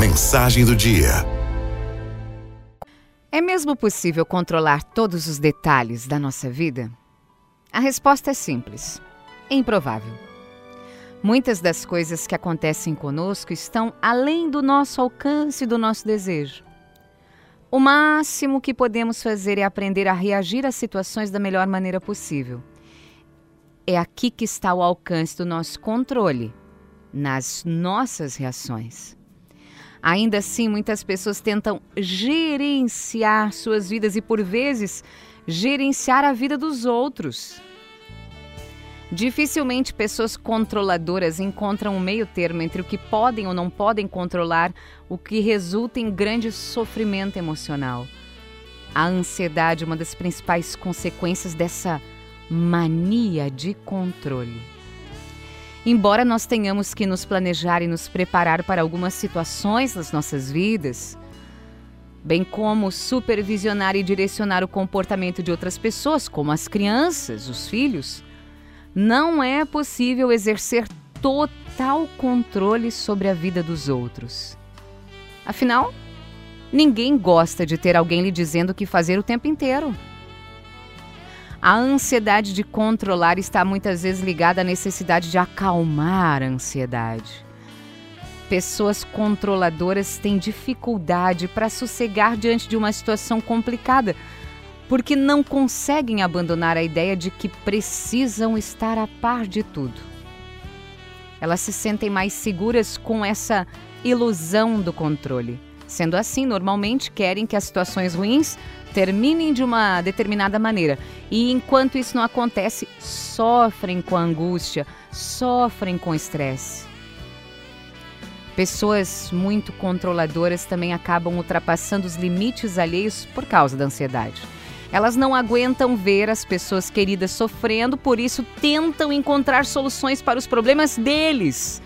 Mensagem do dia. É mesmo possível controlar todos os detalhes da nossa vida? A resposta é simples: é improvável. Muitas das coisas que acontecem conosco estão além do nosso alcance e do nosso desejo. O máximo que podemos fazer é aprender a reagir às situações da melhor maneira possível. É aqui que está o alcance do nosso controle, nas nossas reações. Ainda assim, muitas pessoas tentam gerenciar suas vidas e, por vezes, gerenciar a vida dos outros. Dificilmente pessoas controladoras encontram um meio termo entre o que podem ou não podem controlar, o que resulta em grande sofrimento emocional. A ansiedade é uma das principais consequências dessa mania de controle. Embora nós tenhamos que nos planejar e nos preparar para algumas situações nas nossas vidas, bem como supervisionar e direcionar o comportamento de outras pessoas, como as crianças, os filhos, não é possível exercer total controle sobre a vida dos outros. Afinal, ninguém gosta de ter alguém lhe dizendo o que fazer o tempo inteiro. A ansiedade de controlar está muitas vezes ligada à necessidade de acalmar a ansiedade. Pessoas controladoras têm dificuldade para sossegar diante de uma situação complicada, porque não conseguem abandonar a ideia de que precisam estar a par de tudo. Elas se sentem mais seguras com essa ilusão do controle. Sendo assim, normalmente querem que as situações ruins terminem de uma determinada maneira. E enquanto isso não acontece, sofrem com a angústia, sofrem com estresse. Pessoas muito controladoras também acabam ultrapassando os limites alheios por causa da ansiedade. Elas não aguentam ver as pessoas queridas sofrendo, por isso tentam encontrar soluções para os problemas deles.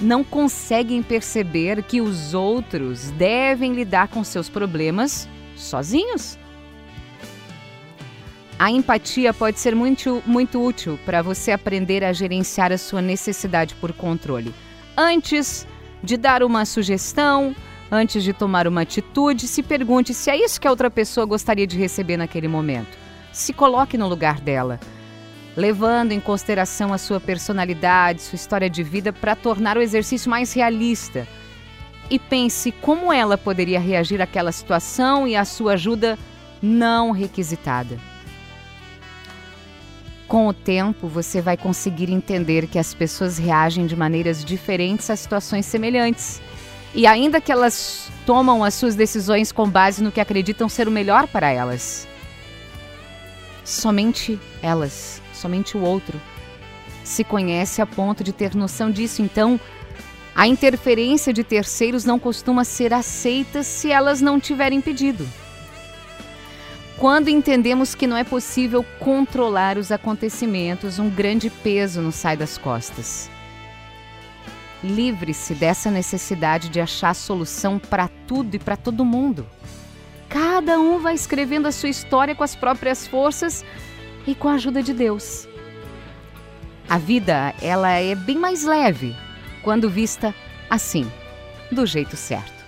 Não conseguem perceber que os outros devem lidar com seus problemas sozinhos. A empatia pode ser muito, muito útil para você aprender a gerenciar a sua necessidade por controle. Antes de dar uma sugestão, antes de tomar uma atitude, se pergunte se é isso que a outra pessoa gostaria de receber naquele momento. Se coloque no lugar dela, levando em consideração a sua personalidade, sua história de vida para tornar o exercício mais realista e pense como ela poderia reagir àquela situação e à sua ajuda não requisitada. Com o tempo, você vai conseguir entender que as pessoas reagem de maneiras diferentes a situações semelhantes. E ainda que elas tomam as suas decisões com base no que acreditam ser o melhor para elas. Somente elas, somente o outro, se conhece a ponto de ter noção disso. Então, a interferência de terceiros não costuma ser aceita se elas não tiverem pedido. Quando entendemos que não é possível controlar os acontecimentos, um grande peso nos sai das costas. Livre-se dessa necessidade de achar solução para tudo e para todo mundo. Cada um vai escrevendo a sua história com as próprias forças e com a ajuda de Deus. A vida, ela é bem mais leve quando vista assim, do jeito certo.